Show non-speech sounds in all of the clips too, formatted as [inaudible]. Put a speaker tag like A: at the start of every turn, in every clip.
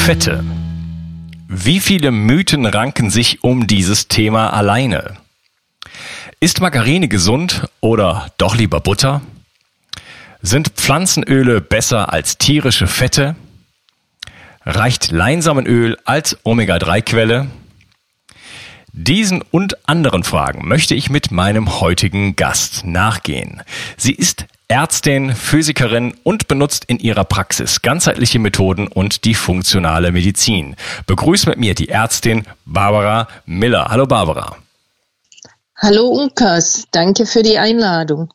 A: Fette. Wie viele Mythen ranken sich um dieses Thema alleine? Ist Margarine gesund oder doch lieber Butter? Sind Pflanzenöle besser als tierische Fette? Reicht Leinsamenöl als Omega-3-Quelle? Diesen und anderen Fragen möchte ich mit meinem heutigen Gast nachgehen. Sie ist Ärztin, Physikerin und benutzt in ihrer Praxis ganzheitliche Methoden und die funktionale Medizin. Begrüßt mit mir die Ärztin Barbara Miller. Hallo Barbara.
B: Hallo Unkas, danke für die Einladung.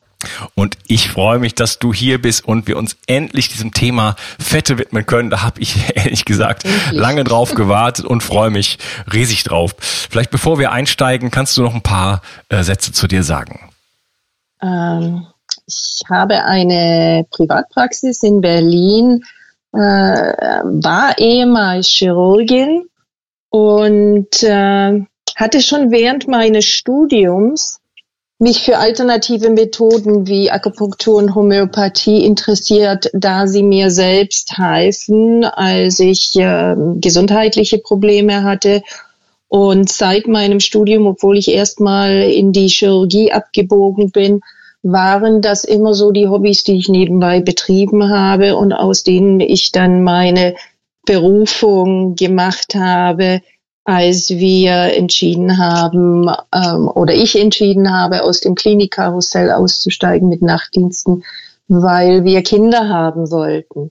A: Und ich freue mich, dass du hier bist und wir uns endlich diesem Thema Fette widmen können. Da habe ich [laughs] ehrlich gesagt endlich. lange drauf gewartet und freue mich riesig drauf. Vielleicht bevor wir einsteigen, kannst du noch ein paar äh, Sätze zu dir sagen.
B: Ähm, ich habe eine Privatpraxis in Berlin, äh, war ehemals Chirurgin und äh, hatte schon während meines Studiums mich für alternative Methoden wie Akupunktur und Homöopathie interessiert, da sie mir selbst halfen, als ich äh, gesundheitliche Probleme hatte. Und seit meinem Studium, obwohl ich erstmal in die Chirurgie abgebogen bin, waren das immer so die Hobbys, die ich nebenbei betrieben habe und aus denen ich dann meine Berufung gemacht habe, als wir entschieden haben ähm, oder ich entschieden habe, aus dem Klinikkarussell auszusteigen mit Nachtdiensten, weil wir Kinder haben wollten.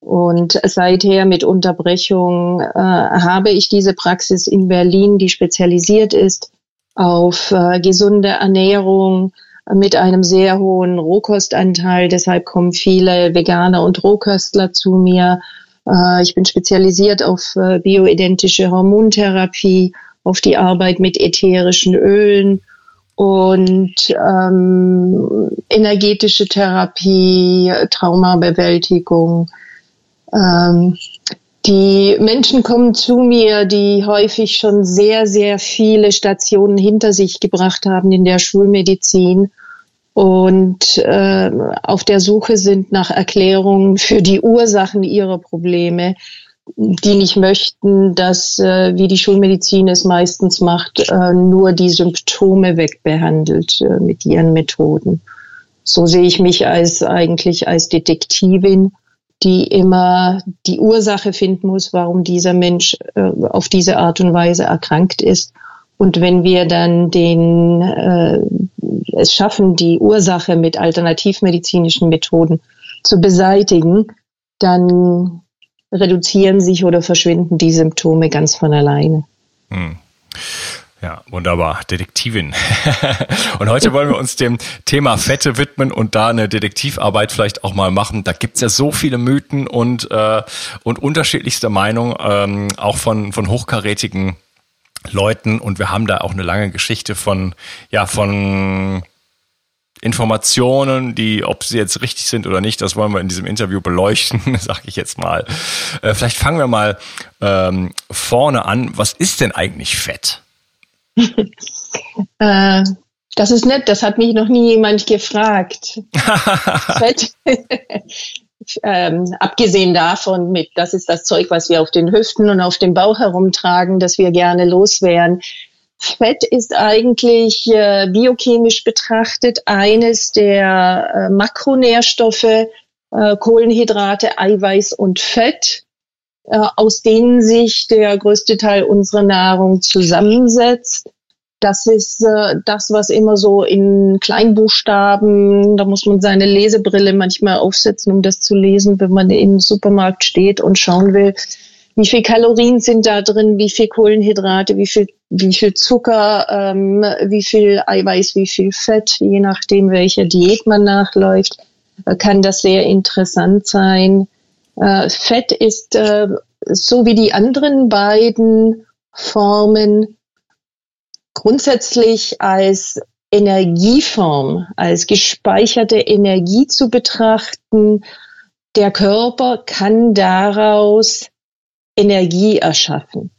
B: Und seither mit Unterbrechung äh, habe ich diese Praxis in Berlin, die spezialisiert ist auf äh, gesunde Ernährung, mit einem sehr hohen Rohkostanteil. Deshalb kommen viele Veganer und Rohköstler zu mir. Äh, ich bin spezialisiert auf äh, bioidentische Hormontherapie, auf die Arbeit mit ätherischen Ölen und ähm, energetische Therapie, Traumabewältigung. Ähm, die Menschen kommen zu mir, die häufig schon sehr, sehr viele Stationen hinter sich gebracht haben in der Schulmedizin und äh, auf der Suche sind nach Erklärungen für die Ursachen ihrer Probleme, die nicht möchten, dass, äh, wie die Schulmedizin es meistens macht, äh, nur die Symptome wegbehandelt äh, mit ihren Methoden. So sehe ich mich als eigentlich als Detektivin die immer die Ursache finden muss, warum dieser Mensch äh, auf diese Art und Weise erkrankt ist. Und wenn wir dann den, äh, es schaffen, die Ursache mit alternativmedizinischen Methoden zu beseitigen, dann reduzieren sich oder verschwinden die Symptome ganz von alleine. Hm.
A: Ja, wunderbar. Detektivin. [laughs] und heute wollen wir uns dem Thema Fette widmen und da eine Detektivarbeit vielleicht auch mal machen. Da gibt's ja so viele Mythen und, äh, und unterschiedlichste Meinungen, ähm, auch von, von hochkarätigen Leuten. Und wir haben da auch eine lange Geschichte von, ja, von Informationen, die, ob sie jetzt richtig sind oder nicht, das wollen wir in diesem Interview beleuchten, [laughs] sage ich jetzt mal. Äh, vielleicht fangen wir mal ähm, vorne an. Was ist denn eigentlich Fett? [laughs]
B: äh, das ist nett, das hat mich noch nie jemand gefragt. [laughs] Fett, ähm, abgesehen davon, mit, das ist das Zeug, was wir auf den Hüften und auf dem Bauch herumtragen, das wir gerne loswerden. Fett ist eigentlich äh, biochemisch betrachtet eines der äh, Makronährstoffe, äh, Kohlenhydrate, Eiweiß und Fett, aus denen sich der größte Teil unserer Nahrung zusammensetzt. Das ist äh, das, was immer so in Kleinbuchstaben, da muss man seine Lesebrille manchmal aufsetzen, um das zu lesen, wenn man im Supermarkt steht und schauen will, wie viel Kalorien sind da drin, wie viel Kohlenhydrate, wie viel, wie viel Zucker, ähm, wie viel Eiweiß, wie viel Fett, je nachdem, welcher Diät man nachläuft, äh, kann das sehr interessant sein. Äh, Fett ist äh, so wie die anderen beiden Formen grundsätzlich als Energieform, als gespeicherte Energie zu betrachten. Der Körper kann daraus Energie erschaffen.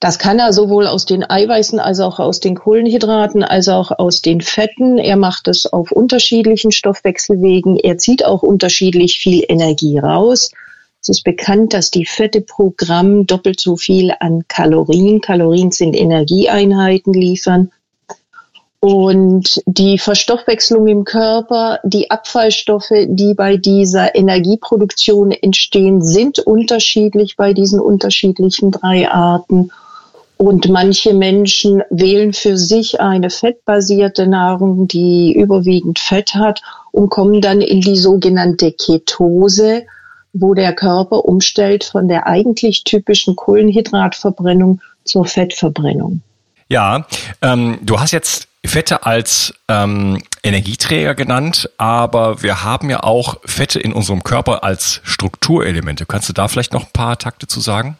B: Das kann er sowohl aus den Eiweißen als auch aus den Kohlenhydraten als auch aus den Fetten. Er macht es auf unterschiedlichen Stoffwechselwegen. Er zieht auch unterschiedlich viel Energie raus. Es ist bekannt, dass die Fette pro Gramm doppelt so viel an Kalorien, Kalorien sind Energieeinheiten liefern, und die Verstoffwechslung im Körper, die Abfallstoffe, die bei dieser Energieproduktion entstehen, sind unterschiedlich bei diesen unterschiedlichen drei Arten. Und manche Menschen wählen für sich eine fettbasierte Nahrung, die überwiegend Fett hat und kommen dann in die sogenannte Ketose, wo der Körper umstellt von der eigentlich typischen Kohlenhydratverbrennung zur Fettverbrennung.
A: Ja, ähm, du hast jetzt Fette als ähm, Energieträger genannt, aber wir haben ja auch Fette in unserem Körper als Strukturelemente. Kannst du da vielleicht noch ein paar Takte zu sagen?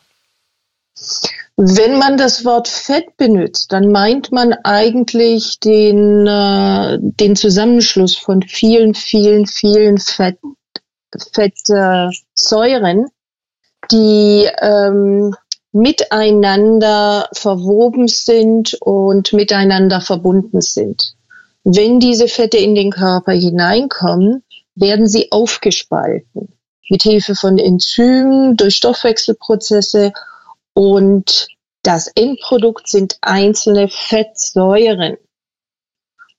B: Wenn man das Wort Fett benutzt, dann meint man eigentlich den, äh, den Zusammenschluss von vielen, vielen, vielen Fett, Fettsäuren, äh, die ähm, miteinander verwoben sind und miteinander verbunden sind. Wenn diese Fette in den Körper hineinkommen, werden sie aufgespalten mit Hilfe von Enzymen, durch Stoffwechselprozesse und das Endprodukt sind einzelne Fettsäuren.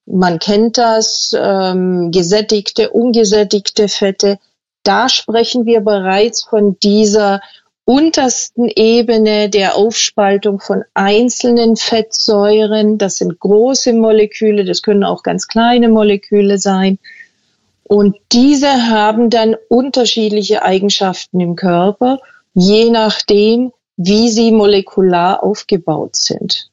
B: Man kennt das, ähm, gesättigte, ungesättigte Fette. Da sprechen wir bereits von dieser untersten Ebene der Aufspaltung von einzelnen Fettsäuren. Das sind große Moleküle, das können auch ganz kleine Moleküle sein. Und diese haben dann unterschiedliche Eigenschaften im Körper, je nachdem, wie sie molekular aufgebaut sind.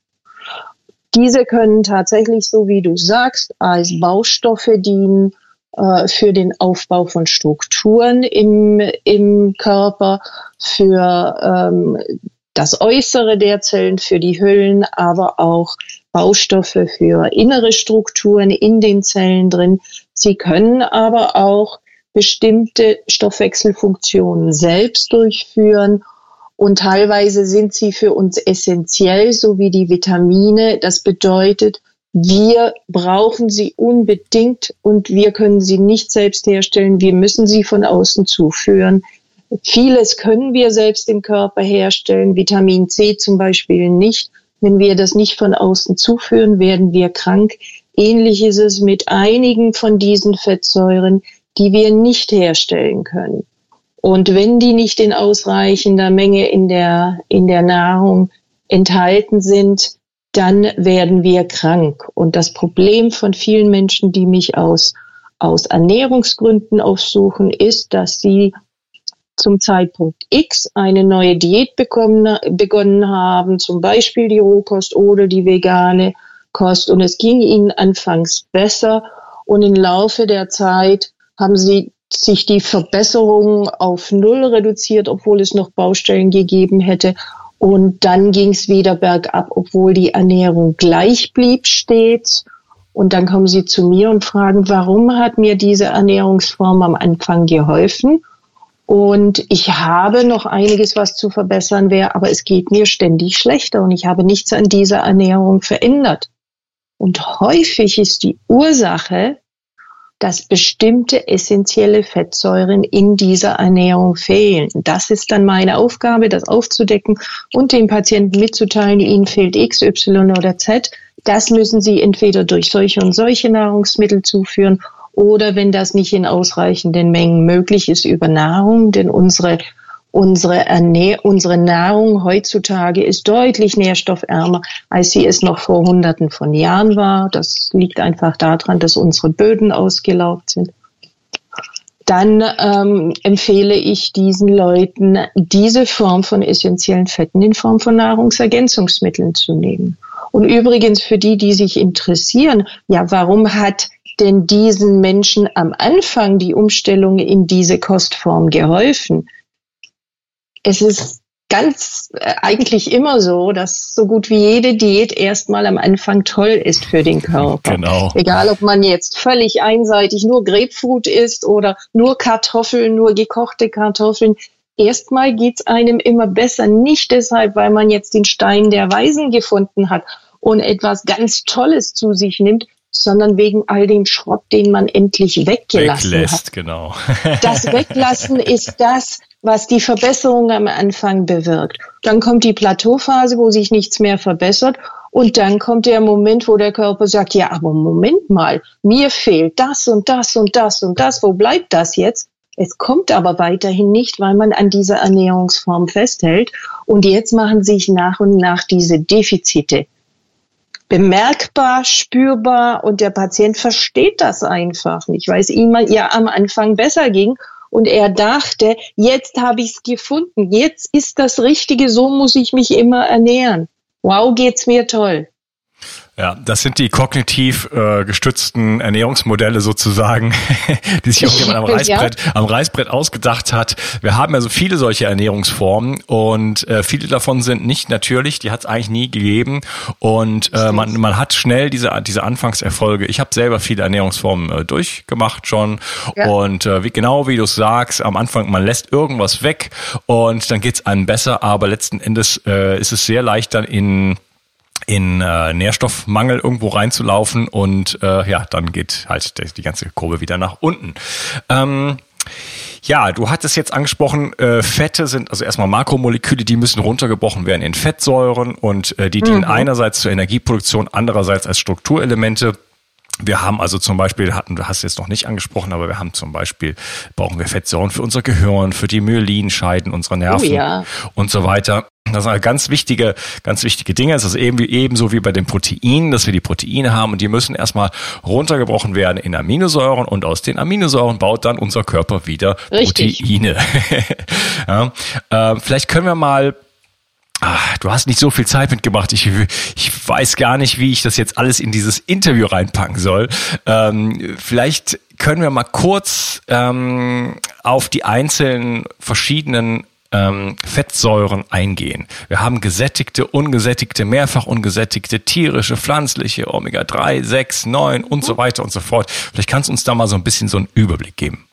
B: Diese können tatsächlich, so wie du sagst, als Baustoffe dienen äh, für den Aufbau von Strukturen im, im Körper, für ähm, das Äußere der Zellen, für die Hüllen, aber auch Baustoffe für innere Strukturen in den Zellen drin. Sie können aber auch bestimmte Stoffwechselfunktionen selbst durchführen und teilweise sind sie für uns essentiell, so wie die Vitamine. Das bedeutet, wir brauchen sie unbedingt und wir können sie nicht selbst herstellen. Wir müssen sie von außen zuführen. Vieles können wir selbst im Körper herstellen, Vitamin C zum Beispiel nicht. Wenn wir das nicht von außen zuführen, werden wir krank. Ähnlich ist es mit einigen von diesen Fettsäuren, die wir nicht herstellen können. Und wenn die nicht in ausreichender Menge in der, in der Nahrung enthalten sind, dann werden wir krank. Und das Problem von vielen Menschen, die mich aus, aus Ernährungsgründen aufsuchen, ist, dass sie zum Zeitpunkt X eine neue Diät bekommen, begonnen haben, zum Beispiel die Rohkost oder die vegane Kost. Und es ging ihnen anfangs besser. Und im Laufe der Zeit haben sie sich die Verbesserung auf Null reduziert, obwohl es noch Baustellen gegeben hätte. Und dann ging es wieder bergab, obwohl die Ernährung gleich blieb stets. Und dann kommen sie zu mir und fragen, warum hat mir diese Ernährungsform am Anfang geholfen? Und ich habe noch einiges, was zu verbessern wäre, aber es geht mir ständig schlechter und ich habe nichts an dieser Ernährung verändert. Und häufig ist die Ursache, dass bestimmte essentielle Fettsäuren in dieser Ernährung fehlen. Das ist dann meine Aufgabe, das aufzudecken und den Patienten mitzuteilen, ihnen fehlt X, Y oder Z. Das müssen sie entweder durch solche und solche Nahrungsmittel zuführen oder wenn das nicht in ausreichenden Mengen möglich ist, über Nahrung, denn unsere unsere, Ernähr unsere Nahrung heutzutage ist deutlich nährstoffärmer, als sie es noch vor Hunderten von Jahren war. Das liegt einfach daran, dass unsere Böden ausgelaugt sind. Dann ähm, empfehle ich diesen Leuten, diese Form von essentiellen Fetten in Form von Nahrungsergänzungsmitteln zu nehmen. Und übrigens für die, die sich interessieren, ja, warum hat denn diesen Menschen am Anfang die Umstellung in diese Kostform geholfen? Es ist ganz äh, eigentlich immer so, dass so gut wie jede Diät erstmal am Anfang toll ist für den Körper. Genau. Egal, ob man jetzt völlig einseitig nur Grapefruit isst oder nur Kartoffeln, nur gekochte Kartoffeln. Erstmal geht's einem immer besser. Nicht deshalb, weil man jetzt den Stein der Weisen gefunden hat und etwas ganz Tolles zu sich nimmt, sondern wegen all dem Schrott, den man endlich weggelassen Weglässt, hat.
A: Genau.
B: das [laughs] Weglassen ist das, was die Verbesserung am Anfang bewirkt. Dann kommt die Plateauphase, wo sich nichts mehr verbessert. Und dann kommt der Moment, wo der Körper sagt, ja, aber Moment mal, mir fehlt das und das und das und das. Wo bleibt das jetzt? Es kommt aber weiterhin nicht, weil man an dieser Ernährungsform festhält. Und jetzt machen sich nach und nach diese Defizite bemerkbar, spürbar und der Patient versteht das einfach nicht, weil es ihm ja am Anfang besser ging und er dachte, jetzt habe ich es gefunden, jetzt ist das Richtige, so muss ich mich immer ernähren. Wow, geht's mir toll.
A: Ja, das sind die kognitiv äh, gestützten Ernährungsmodelle sozusagen, [laughs] die sich irgendjemand [laughs] am Reißbrett, ja. am Reißbrett ausgedacht hat. Wir haben ja so viele solche Ernährungsformen und äh, viele davon sind nicht natürlich, die hat es eigentlich nie gegeben und äh, man, man hat schnell diese, diese Anfangserfolge. Ich habe selber viele Ernährungsformen äh, durchgemacht schon ja. und äh, wie, genau wie du sagst, am Anfang, man lässt irgendwas weg und dann geht's einem besser, aber letzten Endes äh, ist es sehr leicht dann in in äh, Nährstoffmangel irgendwo reinzulaufen und äh, ja, dann geht halt die, die ganze Kurve wieder nach unten. Ähm, ja, du hattest jetzt angesprochen, äh, Fette sind also erstmal Makromoleküle, die müssen runtergebrochen werden in Fettsäuren und äh, die dienen mhm. einerseits zur Energieproduktion, andererseits als Strukturelemente. Wir haben also zum Beispiel, hatten, du hast jetzt noch nicht angesprochen, aber wir haben zum Beispiel, brauchen wir Fettsäuren für unser Gehirn, für die Myelinscheiden unserer Nerven oh ja. und so weiter. Das sind ganz wichtige, ganz wichtige Dinge. Es ist eben ebenso wie bei den Proteinen, dass wir die Proteine haben und die müssen erstmal runtergebrochen werden in Aminosäuren und aus den Aminosäuren baut dann unser Körper wieder Richtig. Proteine. [laughs] ja, äh, vielleicht können wir mal Ach, du hast nicht so viel Zeit mitgemacht. Ich, ich weiß gar nicht, wie ich das jetzt alles in dieses Interview reinpacken soll. Ähm, vielleicht können wir mal kurz ähm, auf die einzelnen verschiedenen ähm, Fettsäuren eingehen. Wir haben gesättigte, ungesättigte, mehrfach ungesättigte, tierische, pflanzliche, Omega 3, 6, 9 und so weiter und so fort. Vielleicht kannst du uns da mal so ein bisschen so einen Überblick geben.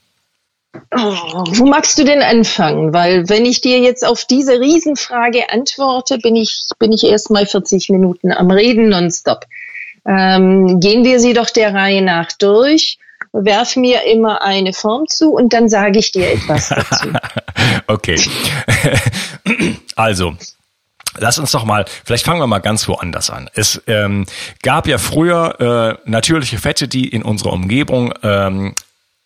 B: Oh, wo magst du denn anfangen? Weil wenn ich dir jetzt auf diese Riesenfrage antworte, bin ich, bin ich erst mal 40 Minuten am Reden nonstop. Ähm, gehen wir sie doch der Reihe nach durch. Werf mir immer eine Form zu und dann sage ich dir etwas dazu. [laughs]
A: okay. [laughs] also, Lass uns doch mal, vielleicht fangen wir mal ganz woanders an. Es ähm, gab ja früher äh, natürliche Fette, die in unserer Umgebung ähm,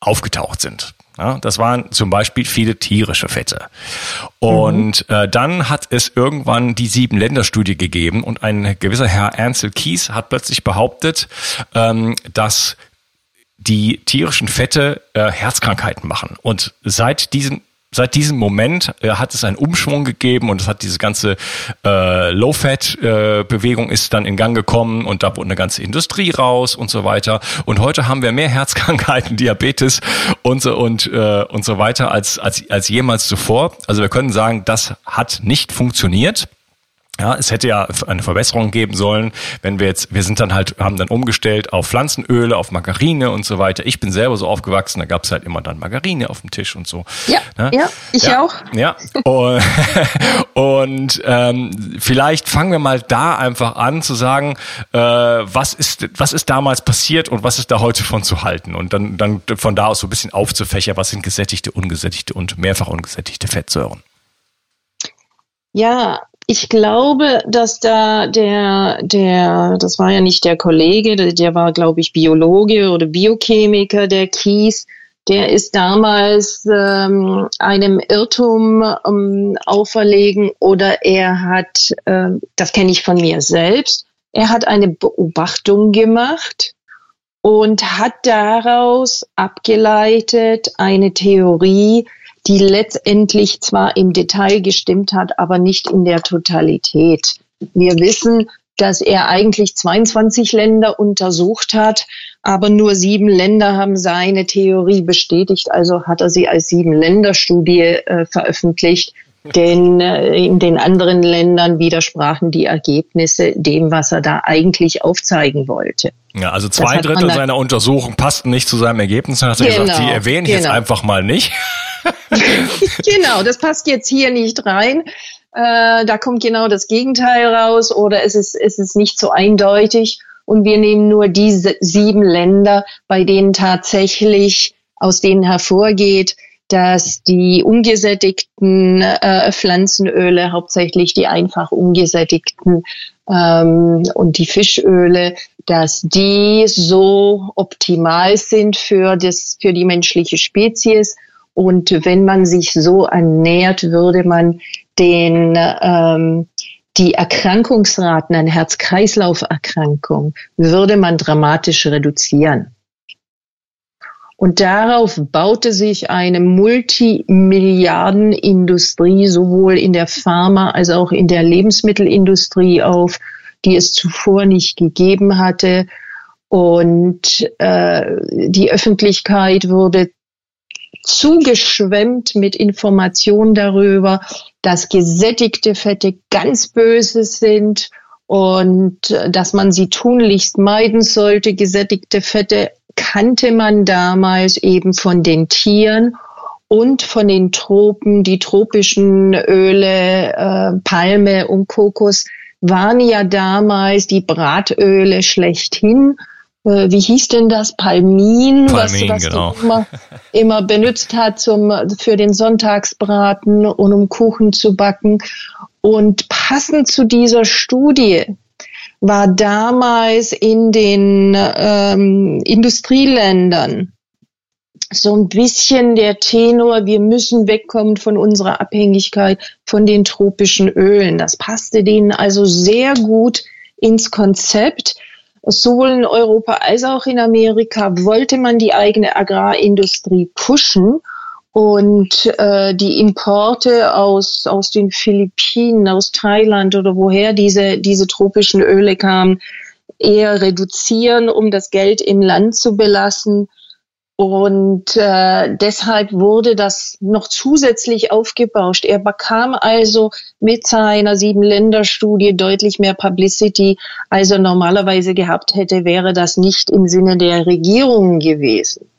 A: aufgetaucht sind. Ja, das waren zum Beispiel viele tierische Fette. Und mhm. äh, dann hat es irgendwann die sieben Länderstudie gegeben und ein gewisser Herr Ansel Kies hat plötzlich behauptet, ähm, dass die tierischen Fette äh, Herzkrankheiten machen. Und seit diesem seit diesem Moment äh, hat es einen Umschwung gegeben und es hat diese ganze äh, Low-Fat-Bewegung äh, ist dann in Gang gekommen und da wurde eine ganze Industrie raus und so weiter. Und heute haben wir mehr Herzkrankheiten, [laughs] Diabetes und so und äh, und so weiter als als als jemals zuvor. Also wir können sagen, das hat nicht funktioniert. Ja, es hätte ja eine Verbesserung geben sollen, wenn wir jetzt, wir sind dann halt, haben dann umgestellt auf Pflanzenöle, auf Margarine und so weiter. Ich bin selber so aufgewachsen, da gab es halt immer dann Margarine auf dem Tisch und so.
B: Ja, ne? ja ich
A: ja,
B: auch.
A: Ja, und, [laughs] und ähm, vielleicht fangen wir mal da einfach an zu sagen, äh, was ist, was ist damals passiert und was ist da heute von zu halten und dann, dann von da aus so ein bisschen aufzufächern, was sind gesättigte, ungesättigte und mehrfach ungesättigte Fettsäuren.
B: Ja, ich glaube, dass da der, der, das war ja nicht der Kollege, der, der war, glaube ich, Biologe oder Biochemiker, der Kies, der ist damals ähm, einem Irrtum ähm, auferlegen oder er hat, äh, das kenne ich von mir selbst, er hat eine Beobachtung gemacht und hat daraus abgeleitet eine Theorie, die letztendlich zwar im Detail gestimmt hat, aber nicht in der Totalität. Wir wissen, dass er eigentlich 22 Länder untersucht hat, aber nur sieben Länder haben seine Theorie bestätigt. Also hat er sie als sieben Länderstudie äh, veröffentlicht. Denn äh, in den anderen Ländern widersprachen die Ergebnisse dem, was er da eigentlich aufzeigen wollte.
A: Ja, also zwei Drittel seiner Untersuchung passten nicht zu seinem Ergebnis. Dann hat er genau, gesagt, die erwähne ich genau. jetzt einfach mal nicht. [laughs]
B: genau, das passt jetzt hier nicht rein. Äh, da kommt genau das Gegenteil raus oder es ist, es ist nicht so eindeutig. Und wir nehmen nur diese sieben Länder, bei denen tatsächlich aus denen hervorgeht, dass die ungesättigten äh, Pflanzenöle, hauptsächlich die einfach ungesättigten ähm, und die Fischöle, dass die so optimal sind für das für die menschliche Spezies und wenn man sich so ernährt, würde man den ähm, die Erkrankungsraten an Herz-Kreislauf-Erkrankung würde man dramatisch reduzieren. Und darauf baute sich eine Multimilliardenindustrie sowohl in der Pharma als auch in der Lebensmittelindustrie auf, die es zuvor nicht gegeben hatte. Und äh, die Öffentlichkeit wurde zugeschwemmt mit Informationen darüber, dass gesättigte Fette ganz böse sind und äh, dass man sie tunlichst meiden sollte. Gesättigte Fette kannte man damals eben von den Tieren und von den Tropen. Die tropischen Öle, äh, Palme und Kokos waren ja damals die Bratöle schlechthin. Äh, wie hieß denn das? Palmin,
A: Palmin was, was genau.
B: immer, immer benutzt hat zum, für den Sonntagsbraten und um Kuchen zu backen. Und passend zu dieser Studie war damals in den ähm, Industrieländern so ein bisschen der Tenor, wir müssen wegkommen von unserer Abhängigkeit von den tropischen Ölen. Das passte denen also sehr gut ins Konzept. Sowohl in Europa als auch in Amerika wollte man die eigene Agrarindustrie pushen und äh, die Importe aus, aus den Philippinen, aus Thailand oder woher diese, diese tropischen Öle kamen, eher reduzieren, um das Geld im Land zu belassen. Und äh, deshalb wurde das noch zusätzlich aufgebauscht. Er bekam also mit seiner Sieben-Länder-Studie deutlich mehr Publicity, als er normalerweise gehabt hätte, wäre das nicht im Sinne der Regierung gewesen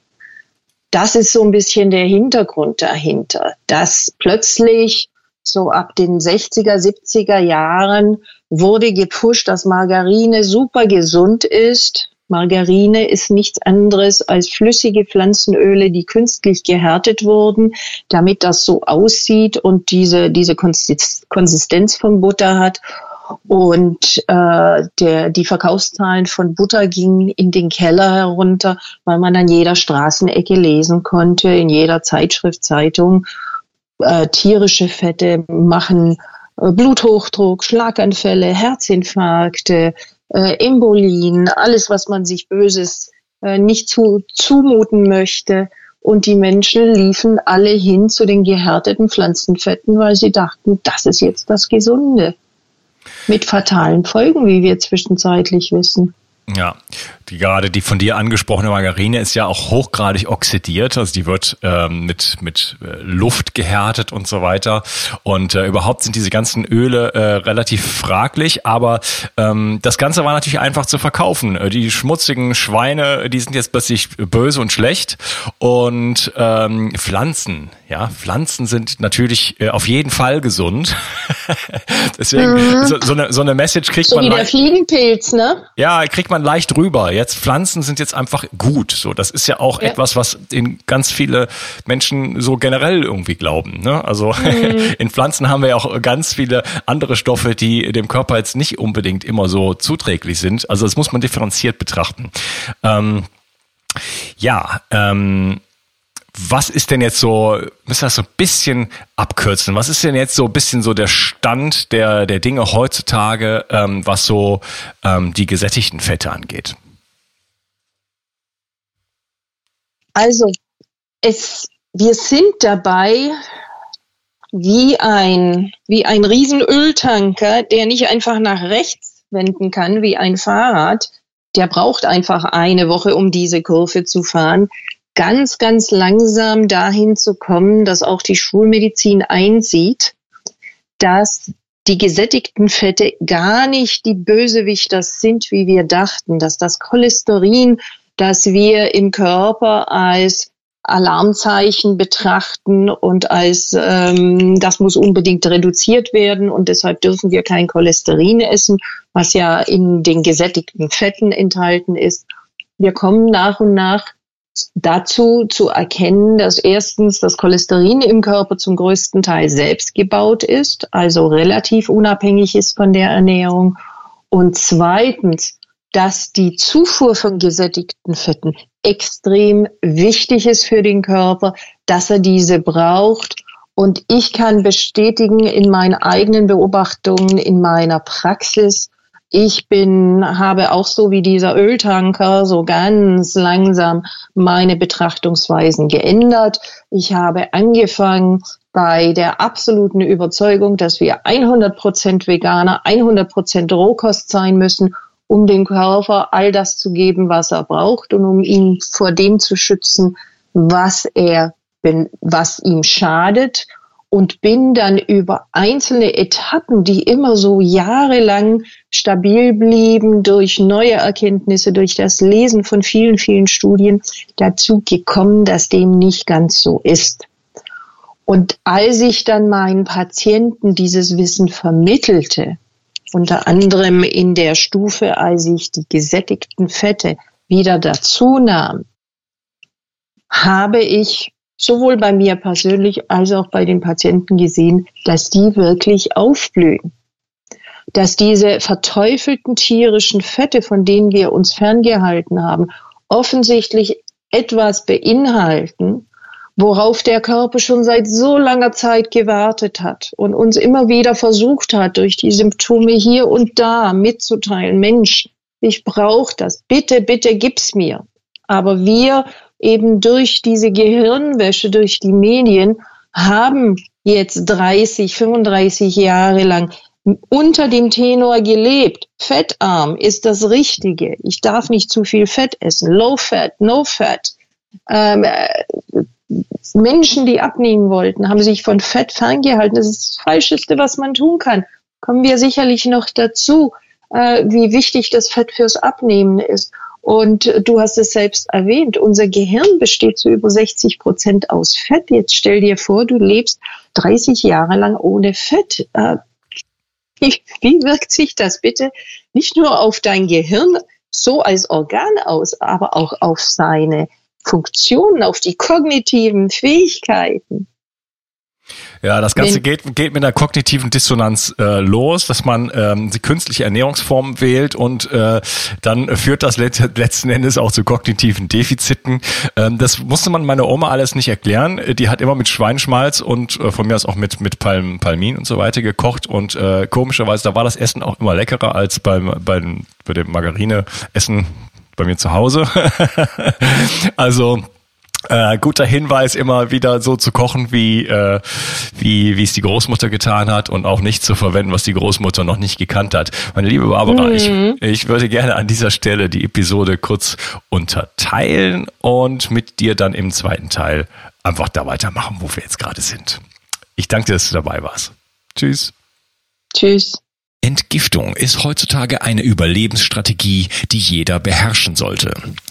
B: das ist so ein bisschen der Hintergrund dahinter, dass plötzlich so ab den 60er, 70er Jahren wurde gepusht, dass Margarine super gesund ist. Margarine ist nichts anderes als flüssige Pflanzenöle, die künstlich gehärtet wurden, damit das so aussieht und diese, diese Konsistenz von Butter hat. Und äh, der, die Verkaufszahlen von Butter gingen in den Keller herunter, weil man an jeder Straßenecke lesen konnte, in jeder Zeitschrift, Zeitung, äh, tierische Fette machen äh, Bluthochdruck, Schlaganfälle, Herzinfarkte, äh, Embolien, alles, was man sich Böses äh, nicht zu, zumuten möchte. und die Menschen liefen alle hin zu den gehärteten Pflanzenfetten, weil sie dachten, das ist jetzt das Gesunde. Mit fatalen Folgen, wie wir zwischenzeitlich wissen.
A: Ja, die, gerade die von dir angesprochene Margarine ist ja auch hochgradig oxidiert, also die wird ähm, mit, mit äh, Luft gehärtet und so weiter. Und äh, überhaupt sind diese ganzen Öle äh, relativ fraglich, aber ähm, das Ganze war natürlich einfach zu verkaufen. Äh, die schmutzigen Schweine, die sind jetzt plötzlich böse und schlecht. Und ähm, Pflanzen, ja, Pflanzen sind natürlich äh, auf jeden Fall gesund. [laughs] Deswegen, mhm. so, so, eine, so eine Message kriegt
B: so
A: man.
B: Wie der Fliegenpilz, ne?
A: Ja, kriegt man leicht rüber. Jetzt Pflanzen sind jetzt einfach gut. So, das ist ja auch ja. etwas, was in ganz viele Menschen so generell irgendwie glauben. Ne? Also mhm. [laughs] in Pflanzen haben wir ja auch ganz viele andere Stoffe, die dem Körper jetzt nicht unbedingt immer so zuträglich sind. Also das muss man differenziert betrachten. Ähm, ja, ähm, was ist denn jetzt so, müssen wir das so ein bisschen abkürzen, was ist denn jetzt so ein bisschen so der Stand der, der Dinge heutzutage, ähm, was so ähm, die gesättigten Fette angeht?
B: Also, es, wir sind dabei, wie ein, wie ein Riesenöltanker, der nicht einfach nach rechts wenden kann, wie ein Fahrrad. Der braucht einfach eine Woche, um diese Kurve zu fahren. Ganz, ganz langsam dahin zu kommen, dass auch die Schulmedizin einsieht, dass die gesättigten Fette gar nicht die Bösewichter sind, wie wir dachten, dass das Cholesterin dass wir im Körper als Alarmzeichen betrachten und als ähm, das muss unbedingt reduziert werden und deshalb dürfen wir kein Cholesterin essen, was ja in den gesättigten Fetten enthalten ist. Wir kommen nach und nach dazu zu erkennen, dass erstens das Cholesterin im Körper zum größten Teil selbst gebaut ist, also relativ unabhängig ist von der Ernährung und zweitens dass die Zufuhr von gesättigten Fetten extrem wichtig ist für den Körper, dass er diese braucht. Und ich kann bestätigen in meinen eigenen Beobachtungen, in meiner Praxis, ich bin, habe auch so wie dieser Öltanker so ganz langsam meine Betrachtungsweisen geändert. Ich habe angefangen bei der absoluten Überzeugung, dass wir 100 Prozent Veganer, 100 Prozent Rohkost sein müssen um dem Körper all das zu geben, was er braucht und um ihn vor dem zu schützen, was er, was ihm schadet und bin dann über einzelne Etappen, die immer so jahrelang stabil blieben, durch neue Erkenntnisse, durch das Lesen von vielen, vielen Studien dazu gekommen, dass dem nicht ganz so ist. Und als ich dann meinen Patienten dieses Wissen vermittelte, unter anderem in der Stufe, als ich die gesättigten Fette wieder dazu nahm, habe ich sowohl bei mir persönlich als auch bei den Patienten gesehen, dass die wirklich aufblühen. Dass diese verteufelten tierischen Fette, von denen wir uns ferngehalten haben, offensichtlich etwas beinhalten, worauf der Körper schon seit so langer Zeit gewartet hat und uns immer wieder versucht hat, durch die Symptome hier und da mitzuteilen, Mensch, ich brauche das, bitte, bitte gib's mir. Aber wir eben durch diese Gehirnwäsche, durch die Medien, haben jetzt 30, 35 Jahre lang unter dem Tenor gelebt. Fettarm ist das Richtige. Ich darf nicht zu viel Fett essen. Low Fat, No Fat. Ähm, Menschen, die abnehmen wollten, haben sich von Fett ferngehalten. Das ist das Falscheste, was man tun kann. Kommen wir sicherlich noch dazu, äh, wie wichtig das Fett fürs Abnehmen ist. Und du hast es selbst erwähnt, unser Gehirn besteht zu über 60 Prozent aus Fett. Jetzt stell dir vor, du lebst 30 Jahre lang ohne Fett. Äh, wie wirkt sich das bitte nicht nur auf dein Gehirn so als Organ aus, aber auch auf seine Funktionen, auf die kognitiven Fähigkeiten.
A: Ja, das Ganze geht, geht mit einer kognitiven Dissonanz äh, los, dass man ähm, die künstliche Ernährungsform wählt und äh, dann führt das let letzten Endes auch zu kognitiven Defiziten. Ähm, das musste man meiner Oma alles nicht erklären. Die hat immer mit Schweinschmalz und äh, von mir aus auch mit, mit Palm, Palmin und so weiter gekocht und äh, komischerweise, da war das Essen auch immer leckerer als beim, beim, bei dem Margarine-Essen bei mir zu Hause. [laughs] also Äh, guter Hinweis, immer wieder so zu kochen, wie, äh, wie, wie es die Großmutter getan hat und auch nicht zu verwenden, was die Großmutter noch nicht gekannt hat. Meine liebe Barbara, mhm. ich, ich würde gerne an dieser Stelle die Episode kurz unterteilen und mit dir dann im zweiten Teil einfach da weitermachen, wo wir jetzt gerade sind. Ich danke dir, dass du dabei warst. Tschüss.
B: Tschüss.
A: Entgiftung ist heutzutage eine Überlebensstrategie, die jeder beherrschen sollte.